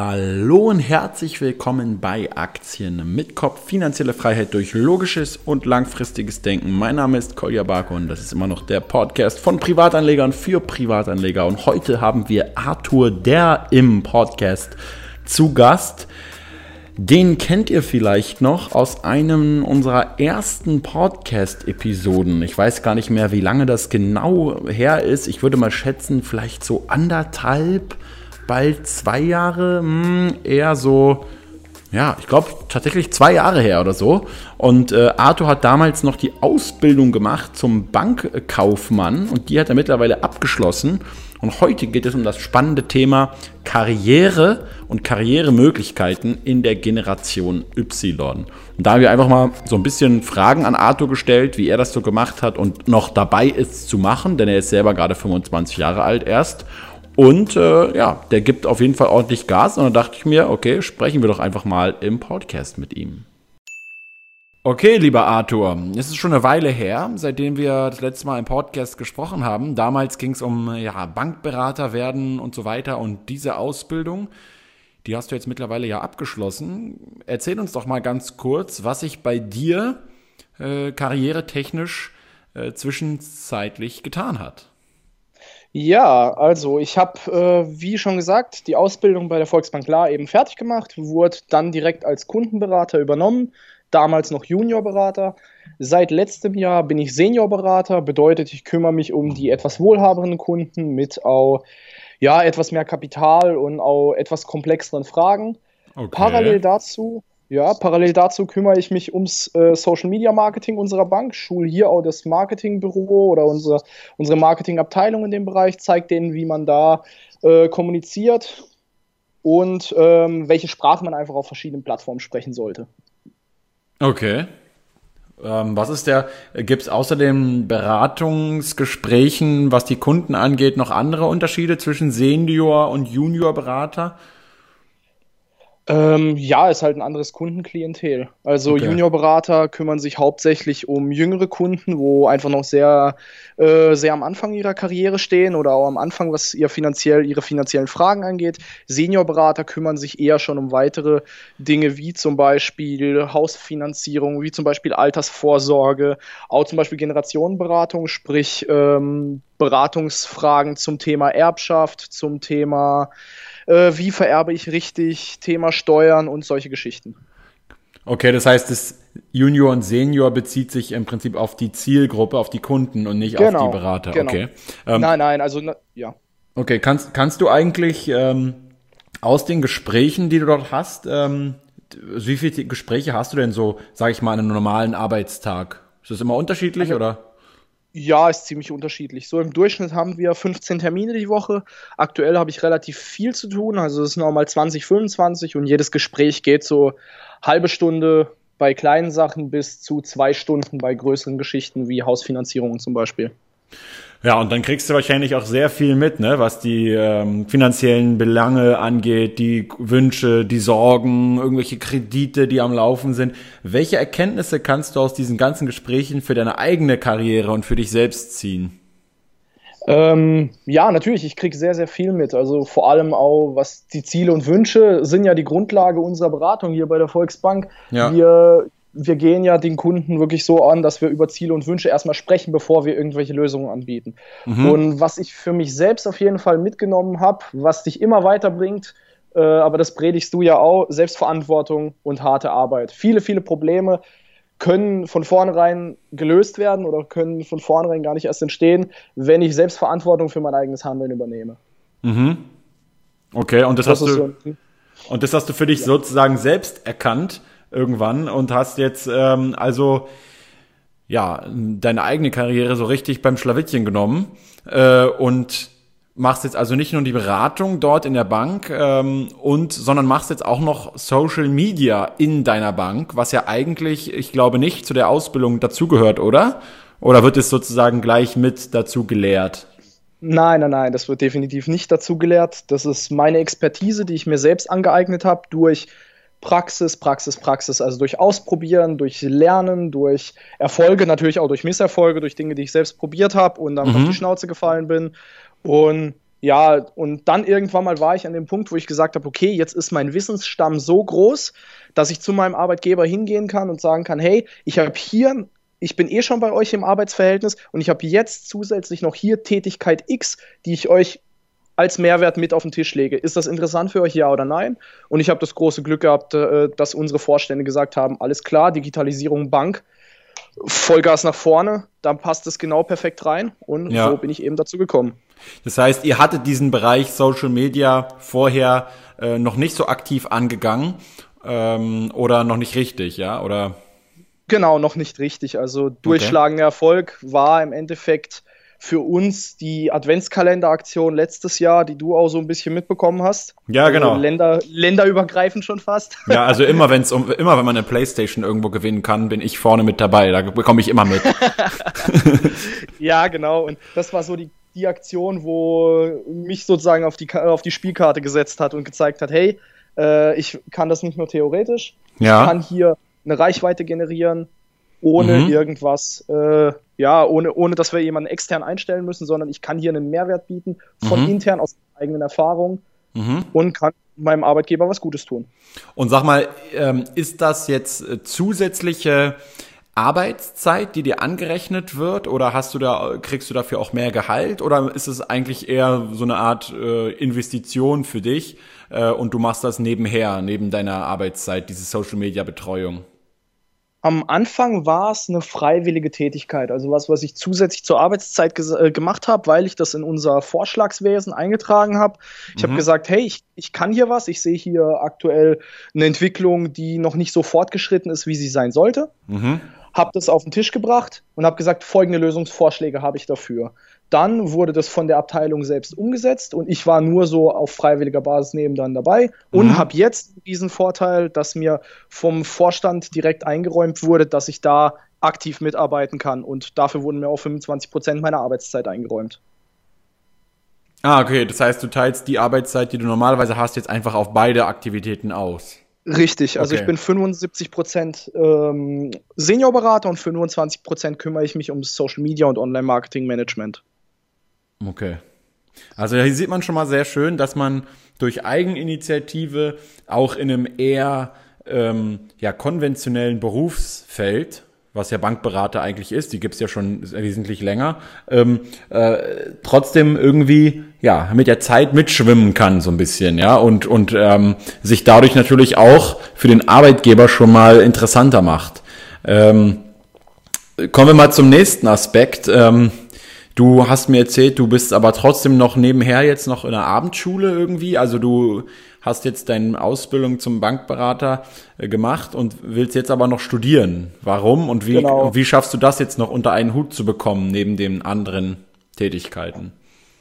Hallo und herzlich willkommen bei Aktien mit Kopf. Finanzielle Freiheit durch logisches und langfristiges Denken. Mein Name ist Kolja Barko und das ist immer noch der Podcast von Privatanlegern für Privatanleger. Und heute haben wir Arthur der im Podcast zu Gast. Den kennt ihr vielleicht noch aus einem unserer ersten Podcast-Episoden. Ich weiß gar nicht mehr, wie lange das genau her ist. Ich würde mal schätzen, vielleicht so anderthalb bald zwei Jahre, mh, hm, eher so, ja, ich glaube tatsächlich zwei Jahre her oder so. Und äh, Arthur hat damals noch die Ausbildung gemacht zum Bankkaufmann und die hat er mittlerweile abgeschlossen. Und heute geht es um das spannende Thema Karriere und Karrieremöglichkeiten in der Generation Y. Und da haben wir einfach mal so ein bisschen Fragen an Arthur gestellt, wie er das so gemacht hat und noch dabei ist zu machen, denn er ist selber gerade 25 Jahre alt erst. Und äh, ja, der gibt auf jeden Fall ordentlich Gas. Und dann dachte ich mir, okay, sprechen wir doch einfach mal im Podcast mit ihm. Okay, lieber Arthur, es ist schon eine Weile her, seitdem wir das letzte Mal im Podcast gesprochen haben. Damals ging es um ja, Bankberater werden und so weiter und diese Ausbildung, die hast du jetzt mittlerweile ja abgeschlossen. Erzähl uns doch mal ganz kurz, was sich bei dir äh, karrieretechnisch äh, zwischenzeitlich getan hat. Ja, also ich habe, äh, wie schon gesagt, die Ausbildung bei der Volksbank La eben fertig gemacht, wurde dann direkt als Kundenberater übernommen, damals noch Juniorberater. Seit letztem Jahr bin ich Seniorberater, bedeutet, ich kümmere mich um die etwas wohlhabenden Kunden mit auch ja, etwas mehr Kapital und auch etwas komplexeren Fragen. Okay. Parallel dazu ja, parallel dazu kümmere ich mich ums äh, Social Media Marketing unserer Bank, schule hier auch das Marketingbüro oder unsere, unsere Marketingabteilung in dem Bereich, zeige denen, wie man da äh, kommuniziert und ähm, welche Sprache man einfach auf verschiedenen Plattformen sprechen sollte. Okay. Ähm, was ist der, gibt es außer den Beratungsgesprächen, was die Kunden angeht, noch andere Unterschiede zwischen Senior- und Juniorberater? Ähm, ja, ist halt ein anderes Kundenklientel. Also okay. Juniorberater kümmern sich hauptsächlich um jüngere Kunden, wo einfach noch sehr, äh, sehr am Anfang ihrer Karriere stehen oder auch am Anfang, was ihr finanziell, ihre finanziellen Fragen angeht. Seniorberater kümmern sich eher schon um weitere Dinge wie zum Beispiel Hausfinanzierung, wie zum Beispiel Altersvorsorge, auch zum Beispiel Generationenberatung, sprich ähm, Beratungsfragen zum Thema Erbschaft, zum Thema äh, wie vererbe ich richtig, Thema Steuern und solche Geschichten. Okay, das heißt, das Junior und Senior bezieht sich im Prinzip auf die Zielgruppe, auf die Kunden und nicht genau, auf die Berater. Genau. Okay. Ähm, nein, nein, also ja. Okay, kannst, kannst du eigentlich ähm, aus den Gesprächen, die du dort hast, ähm, wie viele Gespräche hast du denn so, sage ich mal, an einem normalen Arbeitstag? Ist das immer unterschiedlich also, oder? Ja, ist ziemlich unterschiedlich. So im Durchschnitt haben wir 15 Termine die Woche. Aktuell habe ich relativ viel zu tun, also es sind nochmal 20, 25 und jedes Gespräch geht so halbe Stunde bei kleinen Sachen bis zu zwei Stunden bei größeren Geschichten wie Hausfinanzierungen zum Beispiel. Ja, und dann kriegst du wahrscheinlich auch sehr viel mit, ne, was die ähm, finanziellen Belange angeht, die Wünsche, die Sorgen, irgendwelche Kredite, die am Laufen sind. Welche Erkenntnisse kannst du aus diesen ganzen Gesprächen für deine eigene Karriere und für dich selbst ziehen? Ähm, ja, natürlich, ich krieg sehr, sehr viel mit. Also vor allem auch, was die Ziele und Wünsche sind ja die Grundlage unserer Beratung hier bei der Volksbank. Ja. Wir wir gehen ja den Kunden wirklich so an, dass wir über Ziele und Wünsche erstmal sprechen, bevor wir irgendwelche Lösungen anbieten. Mhm. Und was ich für mich selbst auf jeden Fall mitgenommen habe, was dich immer weiterbringt, äh, aber das predigst du ja auch, Selbstverantwortung und harte Arbeit. Viele, viele Probleme können von vornherein gelöst werden oder können von vornherein gar nicht erst entstehen, wenn ich Selbstverantwortung für mein eigenes Handeln übernehme. Mhm. Okay, und das, das hast du so und das hast du für dich ja. sozusagen selbst erkannt irgendwann und hast jetzt ähm, also ja deine eigene Karriere so richtig beim Schlawittchen genommen äh, und machst jetzt also nicht nur die Beratung dort in der Bank ähm, und sondern machst jetzt auch noch Social Media in deiner Bank, was ja eigentlich, ich glaube, nicht zu der Ausbildung dazugehört, oder? Oder wird es sozusagen gleich mit dazu gelehrt? Nein, nein, nein, das wird definitiv nicht dazu gelehrt. Das ist meine Expertise, die ich mir selbst angeeignet habe durch Praxis, Praxis, Praxis, also durch Ausprobieren, durch Lernen, durch Erfolge, natürlich auch durch Misserfolge, durch Dinge, die ich selbst probiert habe und dann mhm. auf die Schnauze gefallen bin. Und ja, und dann irgendwann mal war ich an dem Punkt, wo ich gesagt habe, okay, jetzt ist mein Wissensstamm so groß, dass ich zu meinem Arbeitgeber hingehen kann und sagen kann, hey, ich habe hier, ich bin eh schon bei euch im Arbeitsverhältnis und ich habe jetzt zusätzlich noch hier Tätigkeit X, die ich euch als Mehrwert mit auf den Tisch lege. Ist das interessant für euch, ja oder nein? Und ich habe das große Glück gehabt, äh, dass unsere Vorstände gesagt haben, alles klar, Digitalisierung Bank, Vollgas nach vorne, dann passt es genau perfekt rein und ja. so bin ich eben dazu gekommen. Das heißt, ihr hattet diesen Bereich Social Media vorher äh, noch nicht so aktiv angegangen ähm, oder noch nicht richtig, ja? Oder? Genau, noch nicht richtig. Also durchschlagender okay. Erfolg war im Endeffekt für uns die Adventskalenderaktion letztes Jahr, die du auch so ein bisschen mitbekommen hast. Ja, also genau. Länder, länderübergreifend schon fast. Ja, also immer wenn es um, immer wenn man eine Playstation irgendwo gewinnen kann, bin ich vorne mit dabei. Da bekomme ich immer mit. ja, genau. Und das war so die, die Aktion, wo mich sozusagen auf die, auf die Spielkarte gesetzt hat und gezeigt hat, hey, äh, ich kann das nicht nur theoretisch, ja. ich kann hier eine Reichweite generieren, ohne mhm. irgendwas, äh, ja, ohne, ohne dass wir jemanden extern einstellen müssen, sondern ich kann hier einen Mehrwert bieten von mhm. intern aus eigenen Erfahrungen mhm. und kann meinem Arbeitgeber was Gutes tun. Und sag mal, ähm, ist das jetzt äh, zusätzliche Arbeitszeit, die dir angerechnet wird, oder hast du da, kriegst du dafür auch mehr Gehalt, oder ist es eigentlich eher so eine Art äh, Investition für dich äh, und du machst das nebenher, neben deiner Arbeitszeit, diese Social Media Betreuung? Am Anfang war es eine freiwillige Tätigkeit, also was, was ich zusätzlich zur Arbeitszeit äh, gemacht habe, weil ich das in unser Vorschlagswesen eingetragen habe. Ich mhm. habe gesagt, hey, ich, ich kann hier was, ich sehe hier aktuell eine Entwicklung, die noch nicht so fortgeschritten ist, wie sie sein sollte. Mhm. Habe das auf den Tisch gebracht und habe gesagt, folgende Lösungsvorschläge habe ich dafür. Dann wurde das von der Abteilung selbst umgesetzt und ich war nur so auf freiwilliger Basis neben dann dabei und mhm. habe jetzt diesen Vorteil, dass mir vom Vorstand direkt eingeräumt wurde, dass ich da aktiv mitarbeiten kann und dafür wurden mir auch 25 Prozent meiner Arbeitszeit eingeräumt. Ah, okay. Das heißt, du teilst die Arbeitszeit, die du normalerweise hast, jetzt einfach auf beide Aktivitäten aus. Richtig, also okay. ich bin 75 Prozent ähm, Seniorberater und 25 Prozent kümmere ich mich um Social Media und Online-Marketing-Management. Okay. Also hier sieht man schon mal sehr schön, dass man durch Eigeninitiative auch in einem eher ähm, ja, konventionellen Berufsfeld, was ja Bankberater eigentlich ist, die gibt's ja schon wesentlich länger, ähm, äh, trotzdem irgendwie ja mit der Zeit mitschwimmen kann so ein bisschen, ja, und, und ähm, sich dadurch natürlich auch für den Arbeitgeber schon mal interessanter macht. Ähm, kommen wir mal zum nächsten Aspekt. Ähm, Du hast mir erzählt, du bist aber trotzdem noch nebenher jetzt noch in der Abendschule irgendwie. Also du hast jetzt deine Ausbildung zum Bankberater äh, gemacht und willst jetzt aber noch studieren. Warum und wie, genau. wie schaffst du das jetzt noch unter einen Hut zu bekommen, neben den anderen Tätigkeiten?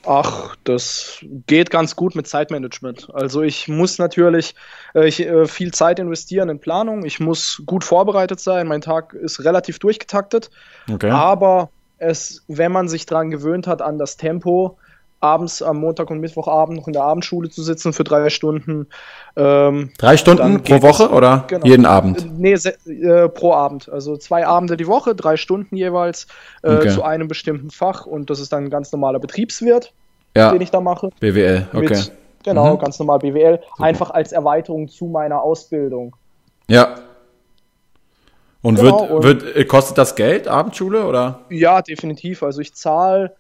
Ach, das geht ganz gut mit Zeitmanagement. Also ich muss natürlich äh, ich, äh, viel Zeit investieren in Planung. Ich muss gut vorbereitet sein. Mein Tag ist relativ durchgetaktet. Okay. Aber es, wenn man sich daran gewöhnt hat, an das Tempo, abends am Montag und Mittwochabend noch in der Abendschule zu sitzen für drei Stunden. Ähm, drei Stunden pro Woche oder genau, jeden Abend? Nee, äh, pro Abend. Also zwei Abende die Woche, drei Stunden jeweils äh, okay. zu einem bestimmten Fach und das ist dann ein ganz normaler Betriebswirt, ja. den ich da mache. BWL, okay. Mit, genau, mhm. ganz normal BWL, Super. einfach als Erweiterung zu meiner Ausbildung. Ja, und, genau, wird, wird, äh, kostet das Geld, Abendschule, oder? Ja, definitiv. Also ich zahle,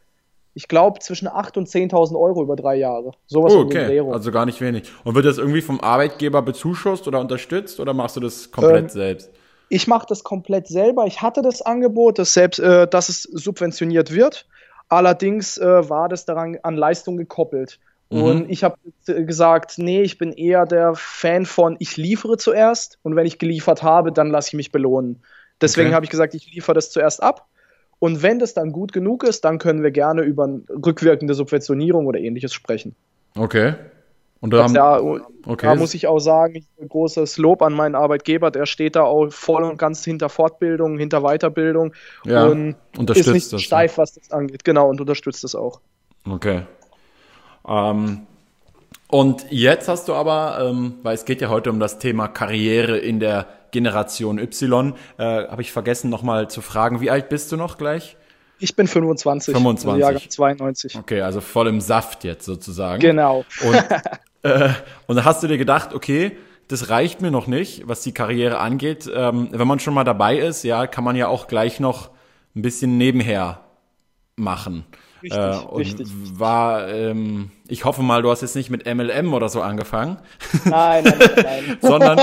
ich glaube, zwischen 8.000 und 10.000 Euro über drei Jahre. Sowas oh, okay, also gar nicht wenig. Und wird das irgendwie vom Arbeitgeber bezuschusst oder unterstützt oder machst du das komplett ähm, selbst? Ich mache das komplett selber. Ich hatte das Angebot, dass, selbst, äh, dass es subventioniert wird. Allerdings äh, war das daran an Leistung gekoppelt. Mhm. Und ich habe gesagt, nee, ich bin eher der Fan von, ich liefere zuerst und wenn ich geliefert habe, dann lasse ich mich belohnen. Deswegen okay. habe ich gesagt, ich liefere das zuerst ab. Und wenn das dann gut genug ist, dann können wir gerne über rückwirkende Subventionierung oder ähnliches sprechen. Okay. Und da, haben, ja, okay. da muss ich auch sagen, großes Lob an meinen Arbeitgeber, der steht da auch voll und ganz hinter Fortbildung, hinter Weiterbildung ja, und ist nicht das, steif, was das angeht. Genau, und unterstützt das auch. Okay. Ähm, und jetzt hast du aber, ähm, weil es geht ja heute um das Thema Karriere in der Generation Y, äh, habe ich vergessen nochmal zu fragen, wie alt bist du noch gleich? Ich bin 25. 25. Also Jahrgang 92. Okay, also voll im Saft jetzt sozusagen. Genau. Und, äh, und da hast du dir gedacht, okay, das reicht mir noch nicht, was die Karriere angeht. Ähm, wenn man schon mal dabei ist, ja, kann man ja auch gleich noch ein bisschen nebenher machen. Richtig, äh, und richtig. War, ähm, ich hoffe mal, du hast jetzt nicht mit MLM oder so angefangen. Nein, nein, nein. nein. sondern,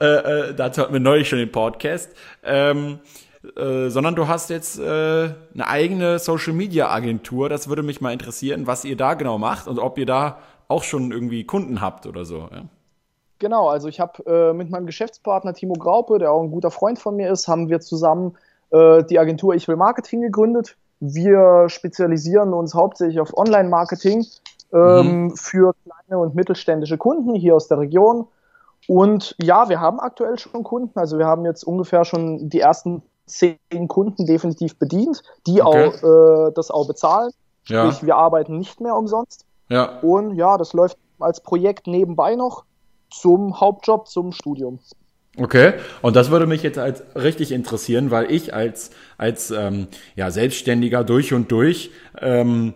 äh, äh, dazu hatten wir neulich schon den Podcast. Ähm, äh, sondern du hast jetzt äh, eine eigene Social Media Agentur. Das würde mich mal interessieren, was ihr da genau macht und ob ihr da auch schon irgendwie Kunden habt oder so. Ja? Genau, also ich habe äh, mit meinem Geschäftspartner Timo Graupe, der auch ein guter Freund von mir ist, haben wir zusammen äh, die Agentur Ich will Marketing gegründet. Wir spezialisieren uns hauptsächlich auf Online-Marketing ähm, mhm. für kleine und mittelständische Kunden hier aus der Region. Und ja, wir haben aktuell schon Kunden. Also wir haben jetzt ungefähr schon die ersten zehn Kunden definitiv bedient, die okay. auch äh, das auch bezahlen. Ja. Sprich, wir arbeiten nicht mehr umsonst. Ja. Und ja, das läuft als Projekt nebenbei noch zum Hauptjob, zum Studium. Okay, und das würde mich jetzt als richtig interessieren, weil ich als, als ähm, ja, Selbstständiger durch und durch ähm,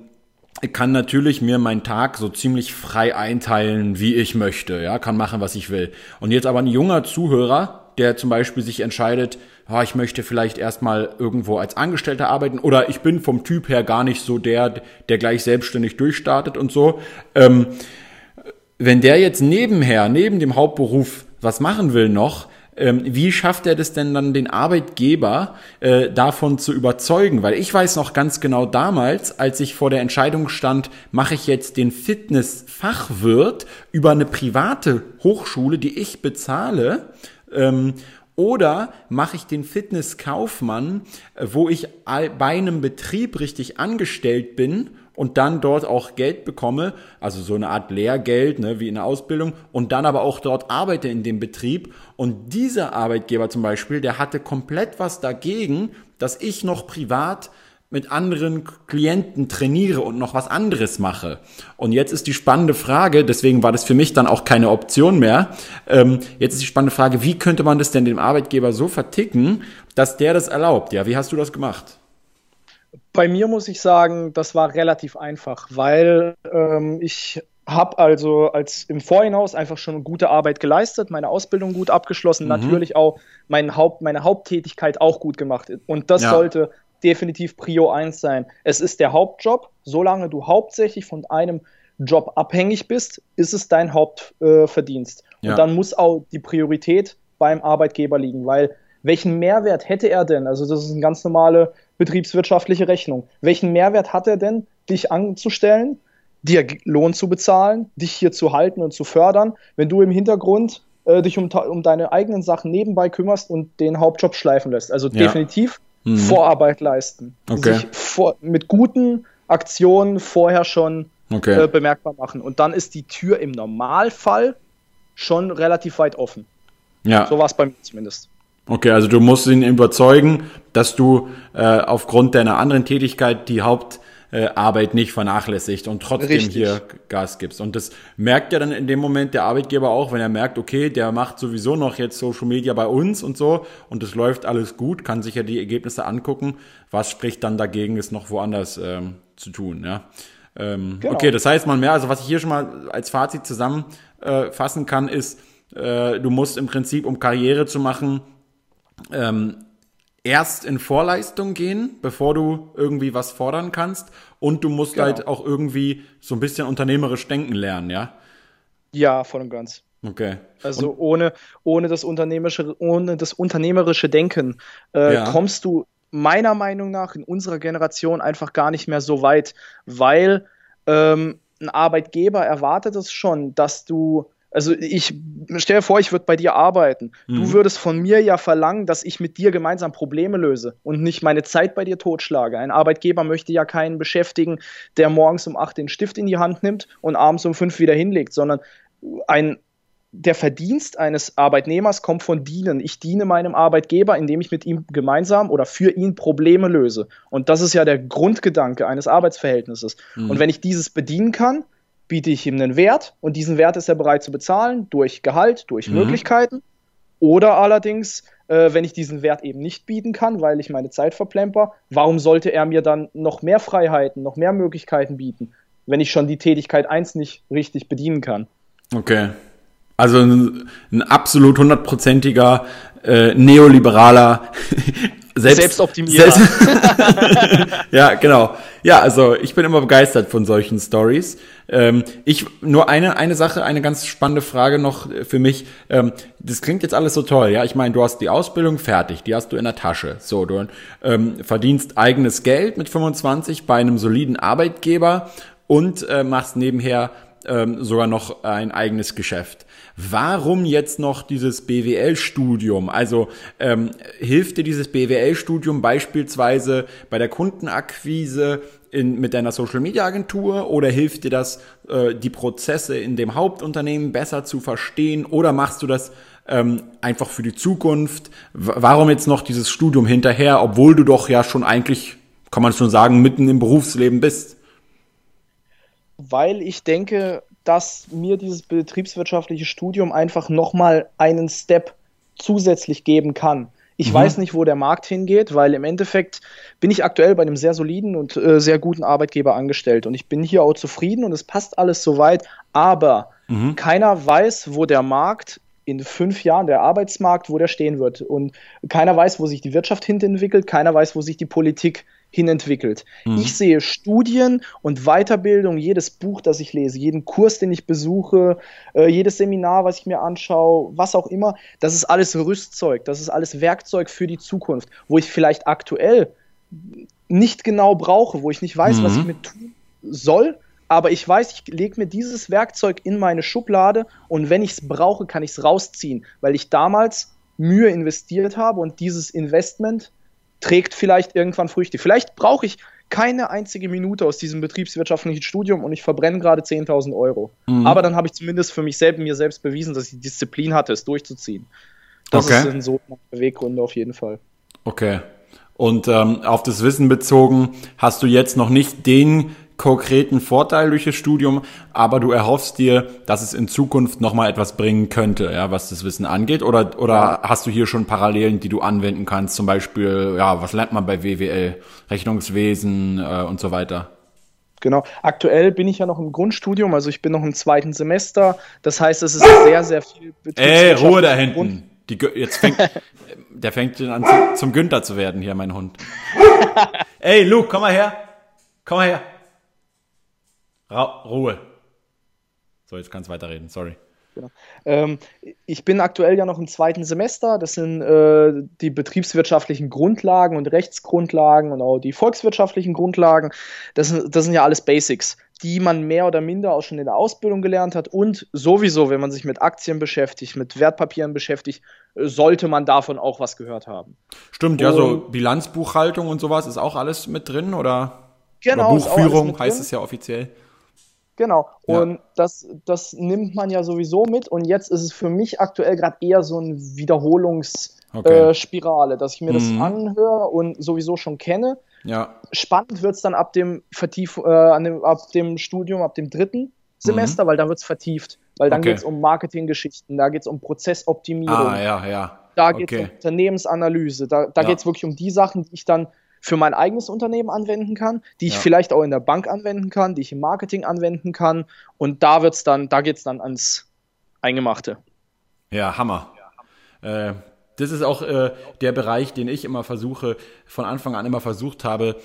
kann natürlich mir meinen Tag so ziemlich frei einteilen, wie ich möchte, ja, kann machen, was ich will. Und jetzt aber ein junger Zuhörer, der zum Beispiel sich entscheidet, oh, ich möchte vielleicht erstmal irgendwo als Angestellter arbeiten oder ich bin vom Typ her gar nicht so der, der gleich selbstständig durchstartet und so. Ähm, wenn der jetzt nebenher, neben dem Hauptberuf was machen will noch, ähm, wie schafft er das denn dann den Arbeitgeber äh, davon zu überzeugen? Weil ich weiß noch ganz genau damals, als ich vor der Entscheidung stand, mache ich jetzt den Fitnessfachwirt über eine private Hochschule, die ich bezahle, ähm, oder mache ich den Fitnesskaufmann, äh, wo ich bei einem Betrieb richtig angestellt bin und dann dort auch Geld bekomme, also so eine Art Lehrgeld, ne, wie in der Ausbildung, und dann aber auch dort arbeite in dem Betrieb. Und dieser Arbeitgeber zum Beispiel, der hatte komplett was dagegen, dass ich noch privat mit anderen Klienten trainiere und noch was anderes mache. Und jetzt ist die spannende Frage, deswegen war das für mich dann auch keine Option mehr. Ähm, jetzt ist die spannende Frage, wie könnte man das denn dem Arbeitgeber so verticken, dass der das erlaubt? Ja, wie hast du das gemacht? Bei mir muss ich sagen, das war relativ einfach, weil ähm, ich habe also als im Vorhinaus einfach schon gute Arbeit geleistet, meine Ausbildung gut abgeschlossen, mhm. natürlich auch mein Haupt, meine Haupttätigkeit auch gut gemacht. Und das ja. sollte definitiv Prio 1 sein. Es ist der Hauptjob. Solange du hauptsächlich von einem Job abhängig bist, ist es dein Hauptverdienst. Äh, ja. Und dann muss auch die Priorität beim Arbeitgeber liegen, weil welchen Mehrwert hätte er denn? Also das ist eine ganz normale betriebswirtschaftliche Rechnung. Welchen Mehrwert hat er denn, dich anzustellen, dir Lohn zu bezahlen, dich hier zu halten und zu fördern, wenn du im Hintergrund äh, dich um, um, deine eigenen Sachen nebenbei kümmerst und den Hauptjob schleifen lässt? Also ja. definitiv mhm. Vorarbeit leisten. Okay. Sich vor, mit guten Aktionen vorher schon okay. äh, bemerkbar machen. Und dann ist die Tür im Normalfall schon relativ weit offen. Ja. So war es bei mir zumindest. Okay, also du musst ihn überzeugen, dass du äh, aufgrund deiner anderen Tätigkeit die Hauptarbeit äh, nicht vernachlässigt und trotzdem Richtig. hier Gas gibst. Und das merkt ja dann in dem Moment der Arbeitgeber auch, wenn er merkt, okay, der macht sowieso noch jetzt Social Media bei uns und so und es läuft alles gut, kann sich ja die Ergebnisse angucken. Was spricht dann dagegen, es noch woanders ähm, zu tun, ja? Ähm, genau. Okay, das heißt mal mehr, also was ich hier schon mal als Fazit zusammenfassen äh, kann, ist, äh, du musst im Prinzip, um Karriere zu machen, ähm, erst in Vorleistung gehen, bevor du irgendwie was fordern kannst. Und du musst genau. halt auch irgendwie so ein bisschen unternehmerisch denken lernen, ja? Ja, voll und ganz. Okay. Also und, ohne, ohne, das unternehmerische, ohne das unternehmerische Denken äh, ja. kommst du meiner Meinung nach in unserer Generation einfach gar nicht mehr so weit, weil ähm, ein Arbeitgeber erwartet es schon, dass du also ich stell dir vor, ich würde bei dir arbeiten. Mhm. Du würdest von mir ja verlangen, dass ich mit dir gemeinsam Probleme löse und nicht meine Zeit bei dir totschlage. Ein Arbeitgeber möchte ja keinen beschäftigen, der morgens um acht den Stift in die Hand nimmt und abends um fünf wieder hinlegt, sondern ein der Verdienst eines Arbeitnehmers kommt von Dienen. Ich diene meinem Arbeitgeber, indem ich mit ihm gemeinsam oder für ihn Probleme löse. Und das ist ja der Grundgedanke eines Arbeitsverhältnisses. Mhm. Und wenn ich dieses bedienen kann, biete ich ihm einen Wert und diesen Wert ist er bereit zu bezahlen durch Gehalt, durch mhm. Möglichkeiten Oder allerdings, äh, wenn ich diesen Wert eben nicht bieten kann, weil ich meine Zeit verplemper, warum sollte er mir dann noch mehr Freiheiten, noch mehr Möglichkeiten bieten, wenn ich schon die Tätigkeit 1 nicht richtig bedienen kann? Okay. Also ein, ein absolut hundertprozentiger äh, neoliberaler selbst, Selbstoptimierer. Selbst ja, genau. Ja, also ich bin immer begeistert von solchen Stories. Ähm, ich nur eine eine Sache, eine ganz spannende Frage noch für mich. Ähm, das klingt jetzt alles so toll, ja. Ich meine, du hast die Ausbildung fertig, die hast du in der Tasche. So, du ähm, verdienst eigenes Geld mit 25 bei einem soliden Arbeitgeber und äh, machst nebenher ähm, sogar noch ein eigenes Geschäft. Warum jetzt noch dieses BWL-Studium? Also ähm, hilft dir dieses BWL-Studium beispielsweise bei der Kundenakquise in, mit deiner Social-Media-Agentur oder hilft dir das, äh, die Prozesse in dem Hauptunternehmen besser zu verstehen oder machst du das ähm, einfach für die Zukunft? W warum jetzt noch dieses Studium hinterher, obwohl du doch ja schon eigentlich, kann man schon sagen, mitten im Berufsleben bist? Weil ich denke, dass mir dieses betriebswirtschaftliche Studium einfach nochmal einen Step zusätzlich geben kann. Ich mhm. weiß nicht, wo der Markt hingeht, weil im Endeffekt bin ich aktuell bei einem sehr soliden und äh, sehr guten Arbeitgeber angestellt und ich bin hier auch zufrieden und es passt alles soweit, aber mhm. keiner weiß, wo der Markt in fünf Jahren, der Arbeitsmarkt, wo der stehen wird und keiner weiß, wo sich die Wirtschaft hinentwickelt, keiner weiß, wo sich die Politik hinentwickelt. Mhm. Ich sehe Studien und Weiterbildung, jedes Buch, das ich lese, jeden Kurs, den ich besuche, äh, jedes Seminar, was ich mir anschaue, was auch immer, das ist alles Rüstzeug, das ist alles Werkzeug für die Zukunft, wo ich vielleicht aktuell nicht genau brauche, wo ich nicht weiß, mhm. was ich mit tun soll, aber ich weiß, ich lege mir dieses Werkzeug in meine Schublade und wenn ich es brauche, kann ich es rausziehen, weil ich damals Mühe investiert habe und dieses Investment trägt vielleicht irgendwann Früchte. Vielleicht brauche ich keine einzige Minute aus diesem betriebswirtschaftlichen Studium und ich verbrenne gerade 10.000 Euro. Mhm. Aber dann habe ich zumindest für mich selbst, mir selbst bewiesen, dass ich die Disziplin hatte, es durchzuziehen. Das okay. sind so Beweggründe auf jeden Fall. Okay. Und ähm, auf das Wissen bezogen, hast du jetzt noch nicht den konkreten Vorteil durch das Studium, aber du erhoffst dir, dass es in Zukunft nochmal etwas bringen könnte, ja, was das Wissen angeht? Oder, oder ja. hast du hier schon Parallelen, die du anwenden kannst? Zum Beispiel, ja, was lernt man bei WWL? Rechnungswesen äh, und so weiter. Genau. Aktuell bin ich ja noch im Grundstudium, also ich bin noch im zweiten Semester. Das heißt, es ist sehr, sehr viel Ey, Ruhe da hinten. Die, jetzt fängt, der fängt an zu, zum Günther zu werden hier, mein Hund. Ey, Luke, komm mal her. Komm mal her. Ra Ruhe. So, jetzt kannst du weiterreden, sorry. Genau. Ähm, ich bin aktuell ja noch im zweiten Semester. Das sind äh, die betriebswirtschaftlichen Grundlagen und Rechtsgrundlagen und auch die volkswirtschaftlichen Grundlagen. Das, das sind ja alles Basics, die man mehr oder minder auch schon in der Ausbildung gelernt hat. Und sowieso, wenn man sich mit Aktien beschäftigt, mit Wertpapieren beschäftigt, sollte man davon auch was gehört haben. Stimmt, und, ja, so Bilanzbuchhaltung und sowas ist auch alles mit drin oder? Genau, oder Buchführung heißt es ja offiziell. Genau. Ja. Und das, das nimmt man ja sowieso mit. Und jetzt ist es für mich aktuell gerade eher so eine Wiederholungsspirale, okay. äh, dass ich mir mhm. das anhöre und sowieso schon kenne. Ja. Spannend wird es dann ab dem Vertief, äh, an dem, ab dem Studium, ab dem dritten Semester, mhm. weil da wird es vertieft. Weil dann okay. geht es um Marketinggeschichten, da geht es um Prozessoptimierung. Ah, ja, ja. Da geht es okay. um Unternehmensanalyse, da, da ja. geht es wirklich um die Sachen, die ich dann für mein eigenes Unternehmen anwenden kann, die ich ja. vielleicht auch in der Bank anwenden kann, die ich im Marketing anwenden kann. Und da wird's dann, da geht's dann ans Eingemachte. Ja, Hammer. Äh, das ist auch äh, der Bereich, den ich immer versuche, von Anfang an immer versucht habe,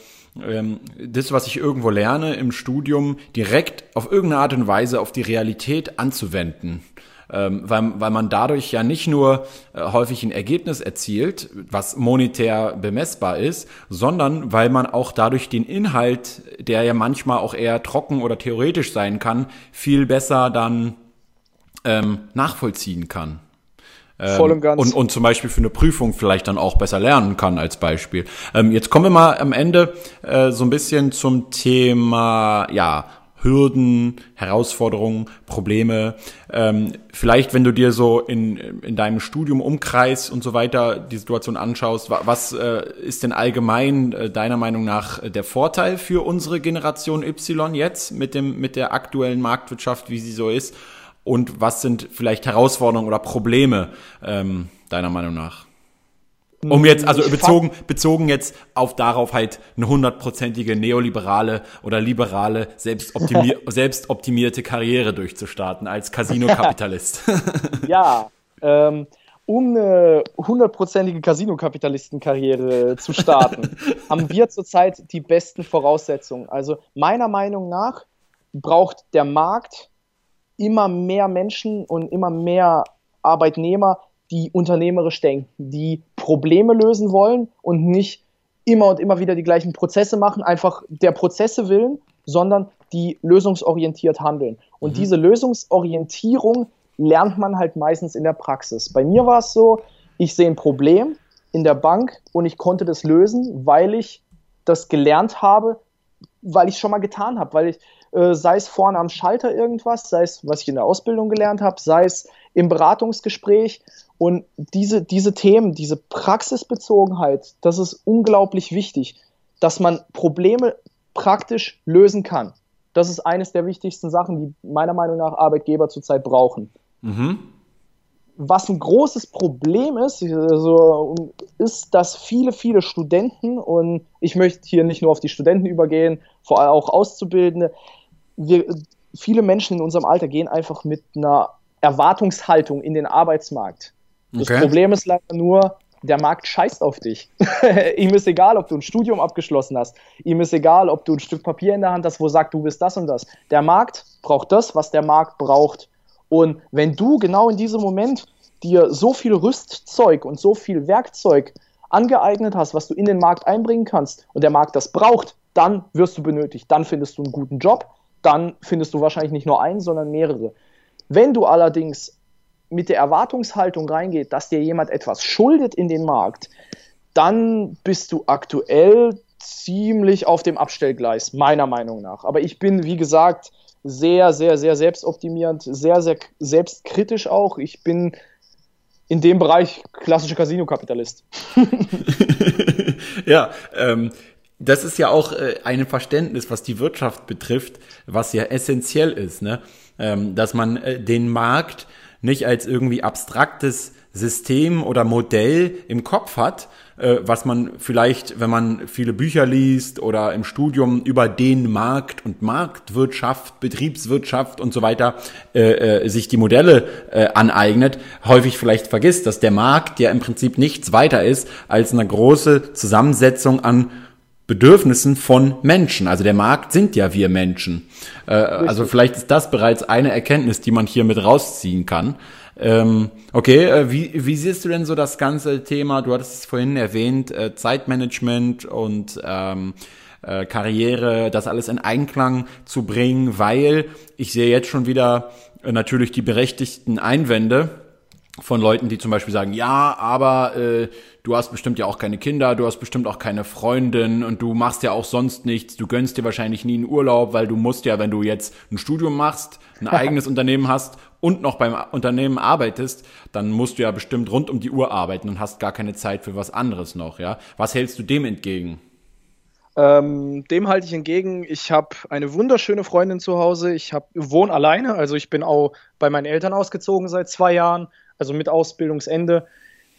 ähm, das, was ich irgendwo lerne im Studium, direkt auf irgendeine Art und Weise auf die Realität anzuwenden ähm, weil, weil man dadurch ja nicht nur äh, häufig ein Ergebnis erzielt, was monetär bemessbar ist, sondern weil man auch dadurch den Inhalt, der ja manchmal auch eher trocken oder theoretisch sein kann, viel besser dann ähm, nachvollziehen kann. Ähm, Voll und ganz. Und, und zum Beispiel für eine Prüfung vielleicht dann auch besser lernen kann als Beispiel. Ähm, jetzt kommen wir mal am Ende äh, so ein bisschen zum Thema, ja, Hürden, Herausforderungen, Probleme. Ähm, vielleicht, wenn du dir so in, in deinem Studium, Umkreis und so weiter die Situation anschaust, was äh, ist denn allgemein äh, deiner Meinung nach der Vorteil für unsere Generation Y jetzt mit dem mit der aktuellen Marktwirtschaft, wie sie so ist? Und was sind vielleicht Herausforderungen oder Probleme, ähm, deiner Meinung nach? Um jetzt, also bezogen, bezogen jetzt auf darauf halt eine hundertprozentige neoliberale oder liberale, selbstoptimier selbstoptimierte Karriere durchzustarten als Casino-Kapitalist. ja, ähm, um eine hundertprozentige Casino-Kapitalistenkarriere zu starten, haben wir zurzeit die besten Voraussetzungen. Also meiner Meinung nach braucht der Markt immer mehr Menschen und immer mehr Arbeitnehmer, die unternehmerisch denken, die Probleme lösen wollen und nicht immer und immer wieder die gleichen Prozesse machen, einfach der Prozesse willen, sondern die lösungsorientiert handeln. Und mhm. diese Lösungsorientierung lernt man halt meistens in der Praxis. Bei mir war es so, ich sehe ein Problem in der Bank und ich konnte das lösen, weil ich das gelernt habe, weil ich es schon mal getan habe, weil ich, äh, sei es vorne am Schalter irgendwas, sei es, was ich in der Ausbildung gelernt habe, sei es im Beratungsgespräch und diese, diese Themen, diese Praxisbezogenheit, das ist unglaublich wichtig, dass man Probleme praktisch lösen kann. Das ist eines der wichtigsten Sachen, die meiner Meinung nach Arbeitgeber zurzeit brauchen. Mhm. Was ein großes Problem ist, also, ist, dass viele, viele Studenten, und ich möchte hier nicht nur auf die Studenten übergehen, vor allem auch Auszubildende, wir, viele Menschen in unserem Alter gehen einfach mit einer Erwartungshaltung in den Arbeitsmarkt. Das okay. Problem ist leider nur, der Markt scheißt auf dich. ihm ist egal, ob du ein Studium abgeschlossen hast. Ihm ist egal, ob du ein Stück Papier in der Hand hast, wo sagt, du bist das und das. Der Markt braucht das, was der Markt braucht. Und wenn du genau in diesem Moment dir so viel Rüstzeug und so viel Werkzeug angeeignet hast, was du in den Markt einbringen kannst und der Markt das braucht, dann wirst du benötigt. Dann findest du einen guten Job. Dann findest du wahrscheinlich nicht nur einen, sondern mehrere. Wenn du allerdings mit der Erwartungshaltung reingeht, dass dir jemand etwas schuldet in den Markt, dann bist du aktuell ziemlich auf dem Abstellgleis, meiner Meinung nach. Aber ich bin, wie gesagt, sehr, sehr, sehr selbstoptimierend, sehr, sehr selbstkritisch auch. Ich bin in dem Bereich klassischer Casino-Kapitalist. ja, ähm, das ist ja auch äh, ein Verständnis, was die Wirtschaft betrifft, was ja essentiell ist, ne? Ähm, dass man äh, den Markt nicht als irgendwie abstraktes System oder Modell im Kopf hat, äh, was man vielleicht, wenn man viele Bücher liest oder im Studium über den Markt und Marktwirtschaft, Betriebswirtschaft und so weiter äh, äh, sich die Modelle äh, aneignet, häufig vielleicht vergisst, dass der Markt ja im Prinzip nichts weiter ist als eine große Zusammensetzung an Bedürfnissen von Menschen. Also der Markt sind ja wir Menschen. Äh, also vielleicht ist das bereits eine Erkenntnis, die man hier mit rausziehen kann. Ähm, okay, äh, wie, wie siehst du denn so das ganze Thema? Du hattest es vorhin erwähnt, äh, Zeitmanagement und ähm, äh, Karriere, das alles in Einklang zu bringen, weil ich sehe jetzt schon wieder äh, natürlich die berechtigten Einwände von Leuten, die zum Beispiel sagen, ja, aber äh, du hast bestimmt ja auch keine Kinder, du hast bestimmt auch keine Freundin und du machst ja auch sonst nichts, du gönnst dir wahrscheinlich nie einen Urlaub, weil du musst ja, wenn du jetzt ein Studium machst, ein eigenes Unternehmen hast und noch beim Unternehmen arbeitest, dann musst du ja bestimmt rund um die Uhr arbeiten und hast gar keine Zeit für was anderes noch, ja. Was hältst du dem entgegen? Ähm, dem halte ich entgegen. Ich habe eine wunderschöne Freundin zu Hause. Ich hab, wohne alleine, also ich bin auch bei meinen Eltern ausgezogen seit zwei Jahren also mit Ausbildungsende.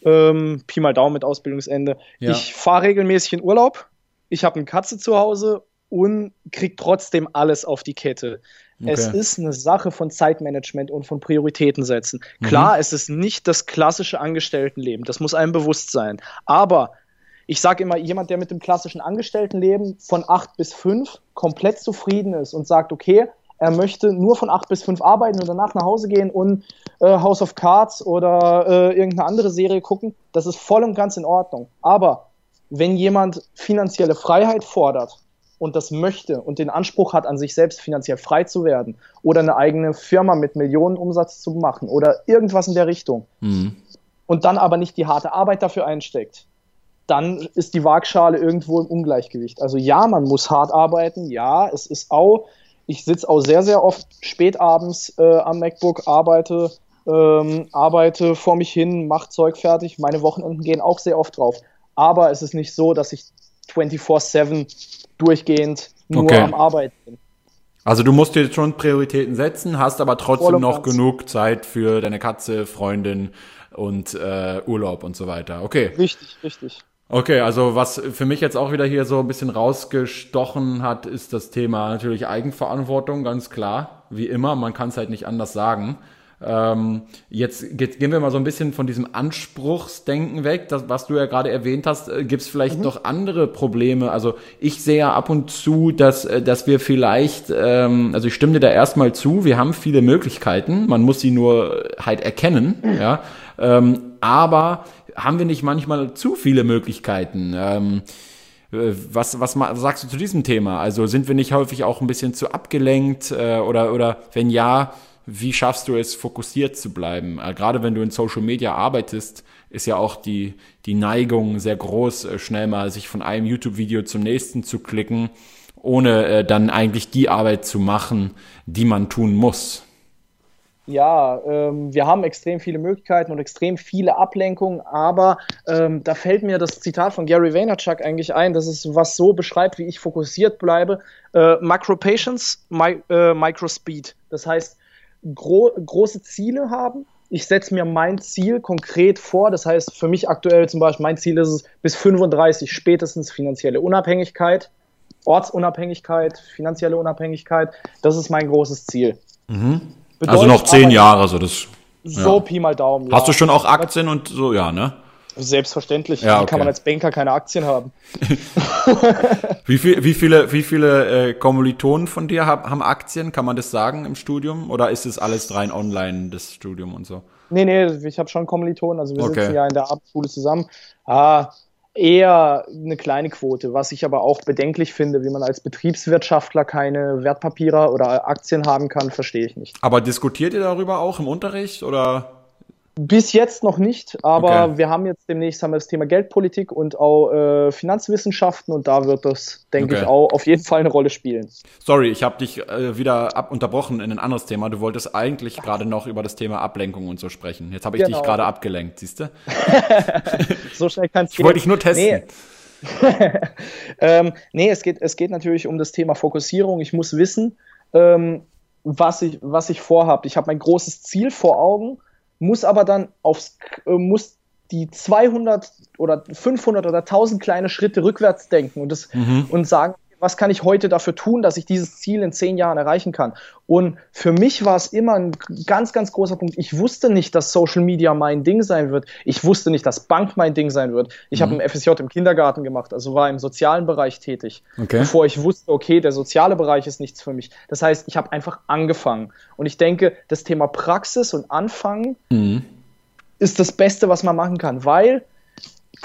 Ähm, Pi mal Daumen mit Ausbildungsende. Ja. Ich fahre regelmäßig in Urlaub. Ich habe eine Katze zu Hause und kriege trotzdem alles auf die Kette. Okay. Es ist eine Sache von Zeitmanagement und von Prioritäten setzen. Mhm. Klar, es ist nicht das klassische Angestelltenleben, das muss einem bewusst sein. Aber ich sage immer, jemand, der mit dem klassischen Angestelltenleben von acht bis fünf komplett zufrieden ist und sagt, okay, er möchte nur von 8 bis 5 arbeiten und danach nach Hause gehen und äh, House of Cards oder äh, irgendeine andere Serie gucken. Das ist voll und ganz in Ordnung. Aber wenn jemand finanzielle Freiheit fordert und das möchte und den Anspruch hat, an sich selbst finanziell frei zu werden oder eine eigene Firma mit Millionen Umsatz zu machen oder irgendwas in der Richtung mhm. und dann aber nicht die harte Arbeit dafür einsteckt, dann ist die Waagschale irgendwo im Ungleichgewicht. Also ja, man muss hart arbeiten, ja, es ist auch ich sitze auch sehr, sehr oft spät abends äh, am MacBook, arbeite, ähm, arbeite vor mich hin, mache Zeug fertig. Meine Wochenenden gehen auch sehr oft drauf. Aber es ist nicht so, dass ich 24-7 durchgehend nur okay. am Arbeiten bin. Also du musst dir schon Prioritäten setzen, hast aber trotzdem noch genug Zeit für deine Katze, Freundin und äh, Urlaub und so weiter. Okay. Richtig, richtig. Okay, also was für mich jetzt auch wieder hier so ein bisschen rausgestochen hat, ist das Thema natürlich Eigenverantwortung, ganz klar. Wie immer, man kann es halt nicht anders sagen. Ähm, jetzt gehen wir mal so ein bisschen von diesem Anspruchsdenken weg, das, was du ja gerade erwähnt hast. Äh, Gibt es vielleicht mhm. noch andere Probleme? Also ich sehe ja ab und zu, dass, äh, dass wir vielleicht, ähm, also ich stimme dir da erstmal zu, wir haben viele Möglichkeiten, man muss sie nur halt erkennen, mhm. ja. Ähm, aber haben wir nicht manchmal zu viele Möglichkeiten? Ähm, äh, was, was sagst du zu diesem Thema? Also sind wir nicht häufig auch ein bisschen zu abgelenkt äh, oder, oder wenn ja, wie schaffst du es, fokussiert zu bleiben? Äh, gerade wenn du in Social Media arbeitest, ist ja auch die, die Neigung sehr groß, schnell mal sich von einem YouTube-Video zum nächsten zu klicken, ohne dann eigentlich die Arbeit zu machen, die man tun muss. Ja, ähm, wir haben extrem viele Möglichkeiten und extrem viele Ablenkungen, aber ähm, da fällt mir das Zitat von Gary Vaynerchuk eigentlich ein, das ist was so beschreibt, wie ich fokussiert bleibe. Äh, Micro Patience, mi äh, Micro Speed. Das heißt, gro große Ziele haben. Ich setze mir mein Ziel konkret vor. Das heißt, für mich aktuell zum Beispiel, mein Ziel ist es, bis 35 spätestens finanzielle Unabhängigkeit, Ortsunabhängigkeit, finanzielle Unabhängigkeit. Das ist mein großes Ziel. Mhm. Also noch zehn Jahre, so das. So ja. Pi mal Daumen. Hast du schon auch Aktien und so, ja, ne? Selbstverständlich. Ja, okay. Kann man als Banker keine Aktien haben? wie, viel, wie viele, wie viele äh, Kommilitonen von dir haben, haben Aktien? Kann man das sagen im Studium? Oder ist es alles rein online, das Studium und so? Nee, nee, ich habe schon Kommilitonen. Also wir okay. sitzen ja in der Abendschule zusammen. Ah, eher eine kleine Quote, was ich aber auch bedenklich finde, wie man als Betriebswirtschaftler keine Wertpapiere oder Aktien haben kann, verstehe ich nicht. Aber diskutiert ihr darüber auch im Unterricht oder? Bis jetzt noch nicht, aber okay. wir haben jetzt demnächst haben wir das Thema Geldpolitik und auch äh, Finanzwissenschaften und da wird das, denke okay. ich, auch auf jeden Fall eine Rolle spielen. Sorry, ich habe dich äh, wieder ab unterbrochen in ein anderes Thema. Du wolltest eigentlich gerade noch über das Thema Ablenkung und so sprechen. Jetzt habe ich genau. dich gerade abgelenkt, siehst du? so schnell kannst du. Ich wollte dich nur testen. Nee. ähm, nee, es geht, es geht natürlich um das Thema Fokussierung. Ich muss wissen, ähm, was ich, was ich vorhabe. Ich habe mein großes Ziel vor Augen muss aber dann aufs, äh, muss die 200 oder 500 oder 1000 kleine Schritte rückwärts denken und, das, mhm. und sagen, was kann ich heute dafür tun, dass ich dieses Ziel in zehn Jahren erreichen kann? Und für mich war es immer ein ganz, ganz großer Punkt. Ich wusste nicht, dass Social Media mein Ding sein wird. Ich wusste nicht, dass Bank mein Ding sein wird. Ich mhm. habe ein FSJ im Kindergarten gemacht, also war im sozialen Bereich tätig, okay. bevor ich wusste, okay, der soziale Bereich ist nichts für mich. Das heißt, ich habe einfach angefangen. Und ich denke, das Thema Praxis und Anfangen mhm. ist das Beste, was man machen kann, weil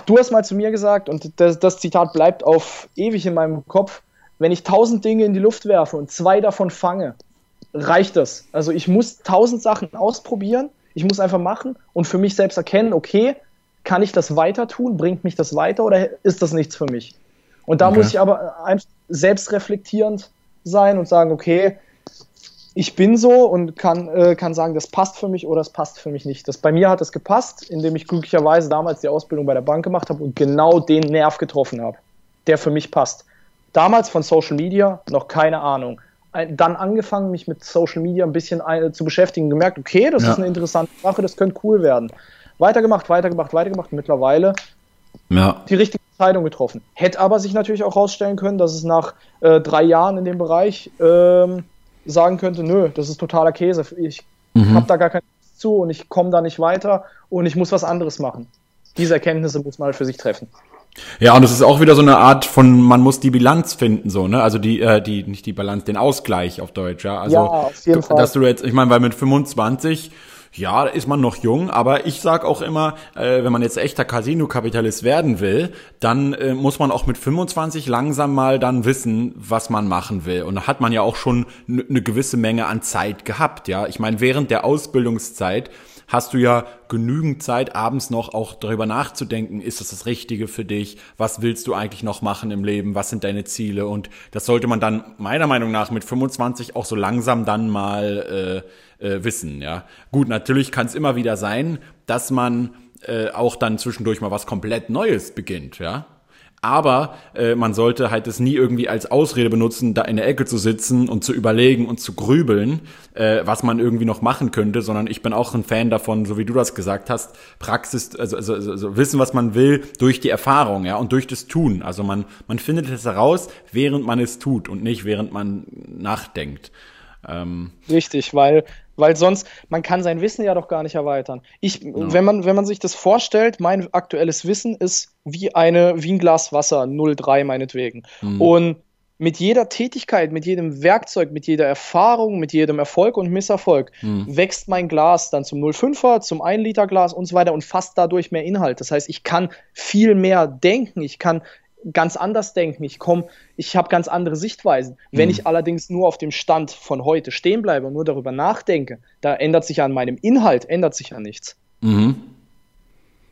du hast mal zu mir gesagt, und das, das Zitat bleibt auf ewig in meinem Kopf, wenn ich tausend Dinge in die Luft werfe und zwei davon fange, reicht das. Also ich muss tausend Sachen ausprobieren, ich muss einfach machen und für mich selbst erkennen, okay, kann ich das weiter tun? Bringt mich das weiter oder ist das nichts für mich? Und da okay. muss ich aber einfach selbst reflektierend sein und sagen, okay, ich bin so und kann, äh, kann sagen, das passt für mich oder das passt für mich nicht. Das, bei mir hat es gepasst, indem ich glücklicherweise damals die Ausbildung bei der Bank gemacht habe und genau den Nerv getroffen habe, der für mich passt. Damals von Social Media noch keine Ahnung. Dann angefangen, mich mit Social Media ein bisschen zu beschäftigen, gemerkt, okay, das ja. ist eine interessante Sache, das könnte cool werden. Weitergemacht, weitergemacht, weitergemacht. Mittlerweile ja. die richtige Entscheidung getroffen. Hätte aber sich natürlich auch herausstellen können, dass es nach äh, drei Jahren in dem Bereich ähm, sagen könnte, nö, das ist totaler Käse. Ich mhm. habe da gar keinen zu und ich komme da nicht weiter und ich muss was anderes machen. Diese Erkenntnisse muss man halt für sich treffen. Ja, und es ist auch wieder so eine Art von, man muss die Bilanz finden, so, ne? Also die, äh, die, nicht die Balance, den Ausgleich auf Deutsch, ja. Also, ja, auf jeden Fall. dass du jetzt, ich meine, weil mit 25, ja, ist man noch jung, aber ich sag auch immer, äh, wenn man jetzt echter Casino-Kapitalist werden will, dann äh, muss man auch mit 25 langsam mal dann wissen, was man machen will. Und da hat man ja auch schon eine gewisse Menge an Zeit gehabt, ja. Ich meine, während der Ausbildungszeit hast du ja genügend Zeit, abends noch auch darüber nachzudenken, ist das das Richtige für dich? Was willst du eigentlich noch machen im Leben? Was sind deine Ziele? Und das sollte man dann meiner Meinung nach mit 25 auch so langsam dann mal äh, äh, wissen, ja. Gut, natürlich kann es immer wieder sein, dass man äh, auch dann zwischendurch mal was komplett Neues beginnt, ja. Aber äh, man sollte halt es nie irgendwie als Ausrede benutzen, da in der Ecke zu sitzen und zu überlegen und zu grübeln, äh, was man irgendwie noch machen könnte, sondern ich bin auch ein Fan davon, so wie du das gesagt hast, Praxis, also, also, also, also wissen, was man will, durch die Erfahrung, ja, und durch das Tun. Also man, man findet es heraus, während man es tut und nicht während man nachdenkt. Ähm, Richtig, weil weil sonst, man kann sein Wissen ja doch gar nicht erweitern. Ich, ja. wenn, man, wenn man sich das vorstellt, mein aktuelles Wissen ist wie, eine, wie ein Glas Wasser, 0,3 meinetwegen. Mhm. Und mit jeder Tätigkeit, mit jedem Werkzeug, mit jeder Erfahrung, mit jedem Erfolg und Misserfolg mhm. wächst mein Glas dann zum 0,5er, zum 1 Liter Glas und so weiter und fasst dadurch mehr Inhalt. Das heißt, ich kann viel mehr denken, ich kann ganz anders denken, ich komme, ich habe ganz andere Sichtweisen. Wenn mhm. ich allerdings nur auf dem Stand von heute stehen bleibe und nur darüber nachdenke, da ändert sich an meinem Inhalt, ändert sich ja nichts. Mhm.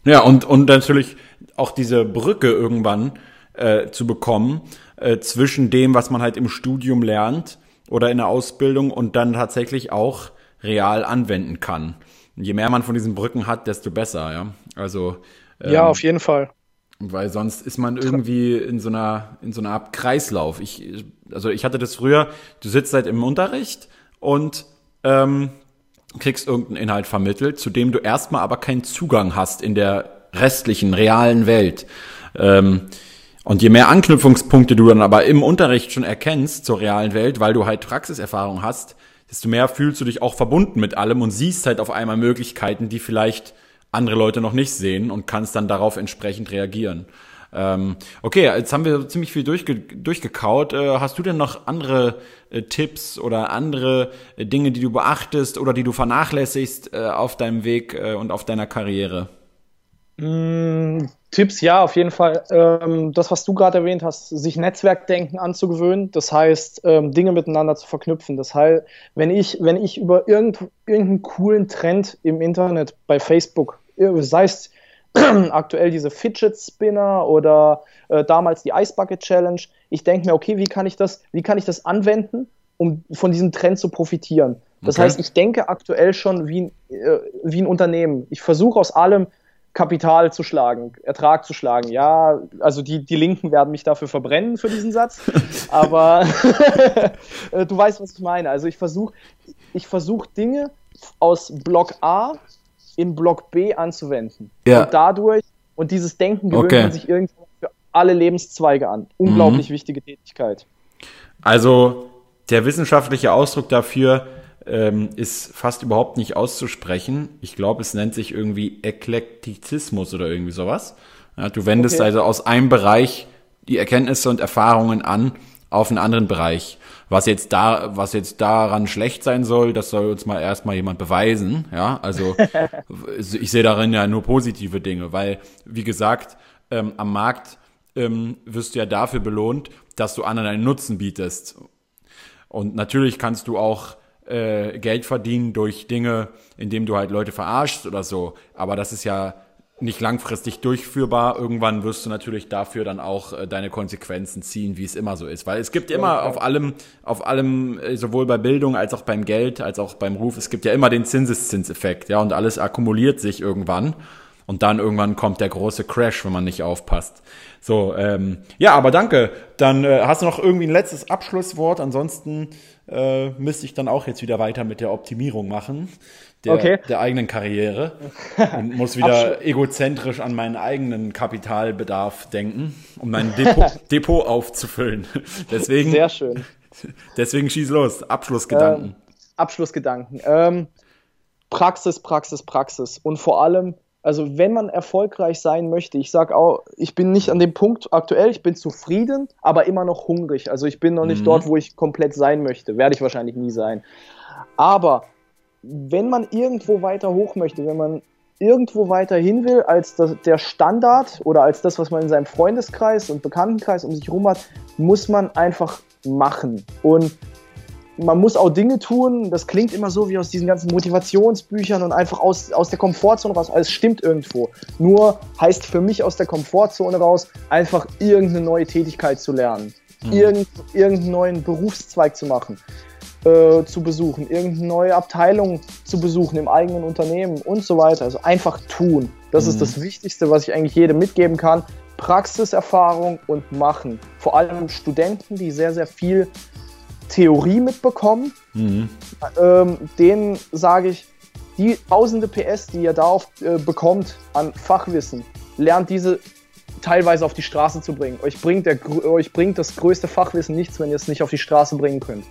Ja, und, und natürlich auch diese Brücke irgendwann äh, zu bekommen äh, zwischen dem, was man halt im Studium lernt oder in der Ausbildung und dann tatsächlich auch real anwenden kann. je mehr man von diesen Brücken hat, desto besser, ja. Also ähm, ja, auf jeden Fall. Weil sonst ist man irgendwie in so einer, in so einer Art Kreislauf. Ich, also ich hatte das früher, du sitzt halt im Unterricht und ähm, kriegst irgendeinen Inhalt vermittelt, zu dem du erstmal aber keinen Zugang hast in der restlichen, realen Welt. Ähm, und je mehr Anknüpfungspunkte du dann aber im Unterricht schon erkennst zur realen Welt, weil du halt Praxiserfahrung hast, desto mehr fühlst du dich auch verbunden mit allem und siehst halt auf einmal Möglichkeiten, die vielleicht andere Leute noch nicht sehen und kannst dann darauf entsprechend reagieren. Ähm, okay, jetzt haben wir ziemlich viel durchge durchgekaut. Äh, hast du denn noch andere äh, Tipps oder andere äh, Dinge, die du beachtest oder die du vernachlässigst äh, auf deinem Weg und auf deiner Karriere? Mm, Tipps, ja, auf jeden Fall. Ähm, das, was du gerade erwähnt hast, sich Netzwerkdenken anzugewöhnen, das heißt, ähm, Dinge miteinander zu verknüpfen. Das heißt, wenn ich, wenn ich über irgend, irgendeinen coolen Trend im Internet bei Facebook sei es aktuell diese Fidget Spinner oder äh, damals die Ice Bucket Challenge. Ich denke mir, okay, wie kann ich das, wie kann ich das anwenden, um von diesem Trend zu profitieren? Das okay. heißt, ich denke aktuell schon wie, äh, wie ein Unternehmen. Ich versuche aus allem Kapital zu schlagen, Ertrag zu schlagen. Ja, also die, die Linken werden mich dafür verbrennen für diesen Satz, aber äh, du weißt, was ich meine. Also ich versuche ich versuch Dinge aus Block A in Block B anzuwenden. Ja. Und dadurch, und dieses Denken gewöhnt okay. man sich irgendwann für alle Lebenszweige an. Unglaublich mhm. wichtige Tätigkeit. Also der wissenschaftliche Ausdruck dafür ähm, ist fast überhaupt nicht auszusprechen. Ich glaube, es nennt sich irgendwie Eklektizismus oder irgendwie sowas. Ja, du wendest okay. also aus einem Bereich die Erkenntnisse und Erfahrungen an auf einen anderen Bereich. Was jetzt da, was jetzt daran schlecht sein soll, das soll uns mal erstmal jemand beweisen. Ja, also ich sehe darin ja nur positive Dinge, weil, wie gesagt, ähm, am Markt ähm, wirst du ja dafür belohnt, dass du anderen einen Nutzen bietest. Und natürlich kannst du auch äh, Geld verdienen durch Dinge, indem du halt Leute verarschst oder so. Aber das ist ja nicht langfristig durchführbar. Irgendwann wirst du natürlich dafür dann auch äh, deine Konsequenzen ziehen, wie es immer so ist. Weil es gibt immer auf allem, auf allem, äh, sowohl bei Bildung als auch beim Geld, als auch beim Ruf, es gibt ja immer den Zinseszinseffekt, ja, und alles akkumuliert sich irgendwann. Und dann irgendwann kommt der große Crash, wenn man nicht aufpasst. So, ähm, ja, aber danke. Dann äh, hast du noch irgendwie ein letztes Abschlusswort. Ansonsten äh, müsste ich dann auch jetzt wieder weiter mit der Optimierung machen der, okay. der eigenen Karriere und muss wieder egozentrisch an meinen eigenen Kapitalbedarf denken, um mein Depot, Depot aufzufüllen. Deswegen, Sehr schön. Deswegen schieß los. Abschlussgedanken. Ähm, Abschlussgedanken. Ähm, Praxis, Praxis, Praxis. Und vor allem, also wenn man erfolgreich sein möchte, ich sage auch, ich bin nicht an dem Punkt aktuell, ich bin zufrieden, aber immer noch hungrig. Also ich bin noch nicht mhm. dort, wo ich komplett sein möchte. Werde ich wahrscheinlich nie sein. Aber wenn man irgendwo weiter hoch möchte, wenn man irgendwo weiter hin will als das, der Standard oder als das, was man in seinem Freundeskreis und Bekanntenkreis um sich herum hat, muss man einfach machen. Und man muss auch Dinge tun, das klingt immer so wie aus diesen ganzen Motivationsbüchern und einfach aus, aus der Komfortzone raus. Alles stimmt irgendwo. Nur heißt für mich aus der Komfortzone raus, einfach irgendeine neue Tätigkeit zu lernen. Mhm. Irgend, irgendeinen neuen Berufszweig zu machen äh, zu besuchen, irgendeine neue Abteilung zu besuchen im eigenen Unternehmen und so weiter. Also einfach tun. Das mhm. ist das Wichtigste, was ich eigentlich jedem mitgeben kann. Praxiserfahrung und Machen. Vor allem Studenten, die sehr, sehr viel Theorie mitbekommen, mhm. ähm, denen sage ich, die tausende PS, die ihr darauf äh, bekommt an Fachwissen, lernt diese teilweise auf die Straße zu bringen. Euch bringt, der, euch bringt das größte Fachwissen nichts, wenn ihr es nicht auf die Straße bringen könnt.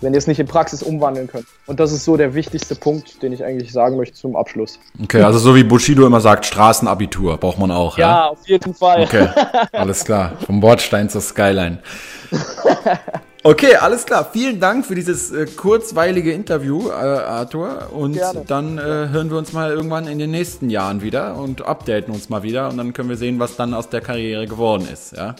Wenn ihr es nicht in Praxis umwandeln könnt. Und das ist so der wichtigste Punkt, den ich eigentlich sagen möchte zum Abschluss. Okay, also so wie Bushido immer sagt, Straßenabitur braucht man auch. Ja, ja? auf jeden Fall. Okay, alles klar. Vom Bordstein zur Skyline. Okay, alles klar. Vielen Dank für dieses äh, kurzweilige Interview, äh, Arthur. Und Gerne. dann äh, hören wir uns mal irgendwann in den nächsten Jahren wieder und updaten uns mal wieder. Und dann können wir sehen, was dann aus der Karriere geworden ist. Ja?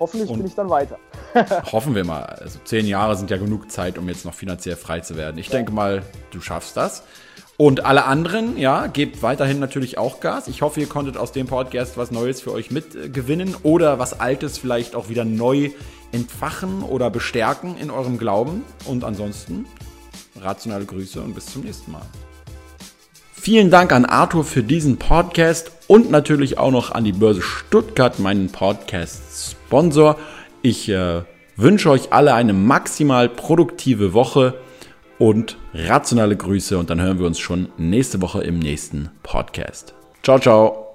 Hoffentlich und bin ich dann weiter. hoffen wir mal. Also zehn Jahre sind ja genug Zeit, um jetzt noch finanziell frei zu werden. Ich ja. denke mal, du schaffst das. Und alle anderen, ja, gebt weiterhin natürlich auch Gas. Ich hoffe, ihr konntet aus dem Podcast was Neues für euch mitgewinnen oder was Altes vielleicht auch wieder neu entfachen oder bestärken in eurem Glauben. Und ansonsten rationale Grüße und bis zum nächsten Mal. Vielen Dank an Arthur für diesen Podcast und natürlich auch noch an die Börse Stuttgart, meinen Podcast-Sponsor. Ich äh, wünsche euch alle eine maximal produktive Woche und rationale Grüße und dann hören wir uns schon nächste Woche im nächsten Podcast. Ciao, ciao.